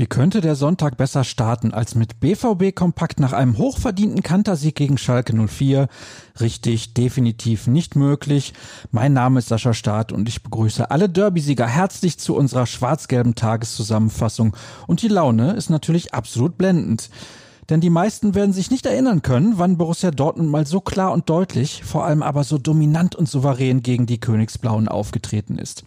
Wie könnte der Sonntag besser starten als mit BVB Kompakt nach einem hochverdienten Kantersieg gegen Schalke 04? Richtig, definitiv nicht möglich. Mein Name ist Sascha Staat und ich begrüße alle Derbysieger herzlich zu unserer schwarz-gelben Tageszusammenfassung. Und die Laune ist natürlich absolut blendend. Denn die meisten werden sich nicht erinnern können, wann Borussia Dortmund mal so klar und deutlich, vor allem aber so dominant und souverän gegen die Königsblauen aufgetreten ist.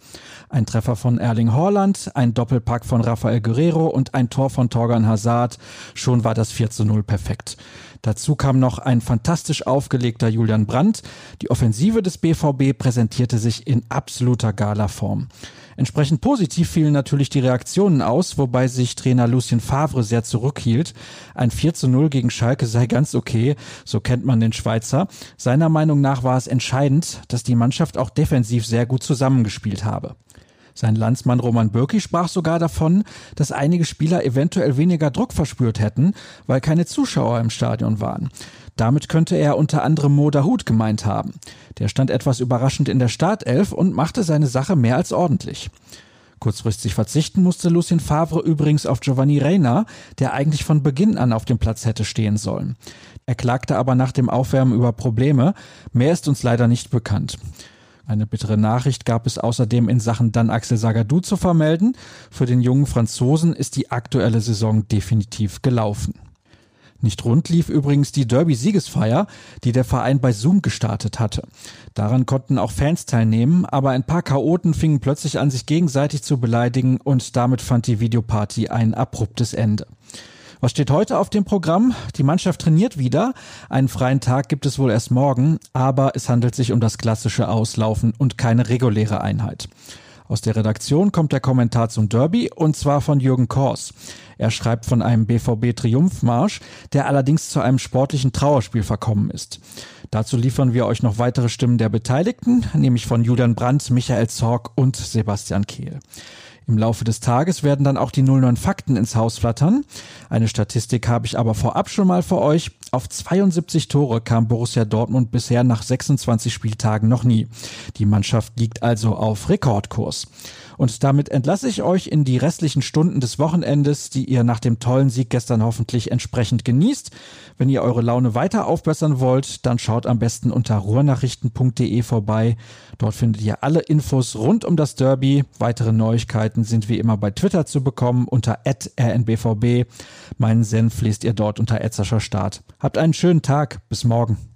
Ein Treffer von Erling Haaland, ein Doppelpack von Rafael Guerrero und ein Tor von Torgan Hazard. Schon war das 4 zu 0 perfekt. Dazu kam noch ein fantastisch aufgelegter Julian Brandt. Die Offensive des BVB präsentierte sich in absoluter Galaform. Entsprechend positiv fielen natürlich die Reaktionen aus, wobei sich Trainer Lucien Favre sehr zurückhielt. Ein 4 zu 0 gegen Schalke sei ganz okay, so kennt man den Schweizer. Seiner Meinung nach war es entscheidend, dass die Mannschaft auch defensiv sehr gut zusammengespielt habe. Sein Landsmann Roman Bürki sprach sogar davon, dass einige Spieler eventuell weniger Druck verspürt hätten, weil keine Zuschauer im Stadion waren. Damit könnte er unter anderem Mo Dahut gemeint haben. Der stand etwas überraschend in der Startelf und machte seine Sache mehr als ordentlich. Kurzfristig verzichten musste Lucien Favre übrigens auf Giovanni Reina, der eigentlich von Beginn an auf dem Platz hätte stehen sollen. Er klagte aber nach dem Aufwärmen über Probleme. Mehr ist uns leider nicht bekannt. Eine bittere Nachricht gab es außerdem in Sachen dann Axel Sagadou zu vermelden. Für den jungen Franzosen ist die aktuelle Saison definitiv gelaufen. Nicht rund lief übrigens die Derby-Siegesfeier, die der Verein bei Zoom gestartet hatte. Daran konnten auch Fans teilnehmen, aber ein paar Chaoten fingen plötzlich an, sich gegenseitig zu beleidigen und damit fand die Videoparty ein abruptes Ende. Was steht heute auf dem Programm? Die Mannschaft trainiert wieder. Einen freien Tag gibt es wohl erst morgen, aber es handelt sich um das klassische Auslaufen und keine reguläre Einheit. Aus der Redaktion kommt der Kommentar zum Derby und zwar von Jürgen Kors. Er schreibt von einem BVB-Triumphmarsch, der allerdings zu einem sportlichen Trauerspiel verkommen ist. Dazu liefern wir euch noch weitere Stimmen der Beteiligten, nämlich von Julian Brandt, Michael Zorg und Sebastian Kehl. Im Laufe des Tages werden dann auch die 09 Fakten ins Haus flattern. Eine Statistik habe ich aber vorab schon mal für euch. Auf 72 Tore kam Borussia Dortmund bisher nach 26 Spieltagen noch nie. Die Mannschaft liegt also auf Rekordkurs. Und damit entlasse ich euch in die restlichen Stunden des Wochenendes, die ihr nach dem tollen Sieg gestern hoffentlich entsprechend genießt. Wenn ihr eure Laune weiter aufbessern wollt, dann schaut am besten unter ruhrnachrichten.de vorbei. Dort findet ihr alle Infos rund um das Derby. Weitere Neuigkeiten sind wie immer bei Twitter zu bekommen unter rnbvb. Meinen Senf lest ihr dort unter Etzerscher Start. Habt einen schönen Tag. Bis morgen.